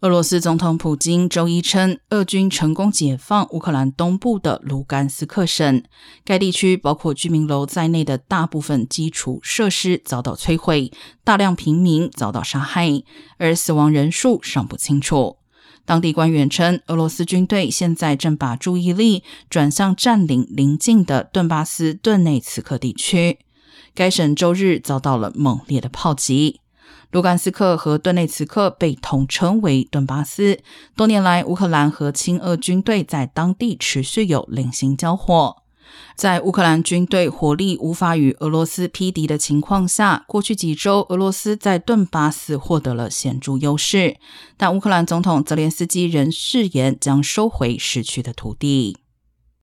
俄罗斯总统普京周一称，俄军成功解放乌克兰东部的卢甘斯克省，该地区包括居民楼在内的大部分基础设施遭到摧毁，大量平民遭到杀害，而死亡人数尚不清楚。当地官员称，俄罗斯军队现在正把注意力转向占领邻近的顿巴斯顿内茨克地区，该省周日遭到了猛烈的炮击。卢甘斯克和顿内茨克被统称为顿巴斯。多年来，乌克兰和亲俄军队在当地持续有零星交火。在乌克兰军队火力无法与俄罗斯匹敌的情况下，过去几周，俄罗斯在顿巴斯获得了显著优势。但乌克兰总统泽连斯基仍誓言将收回失去的土地。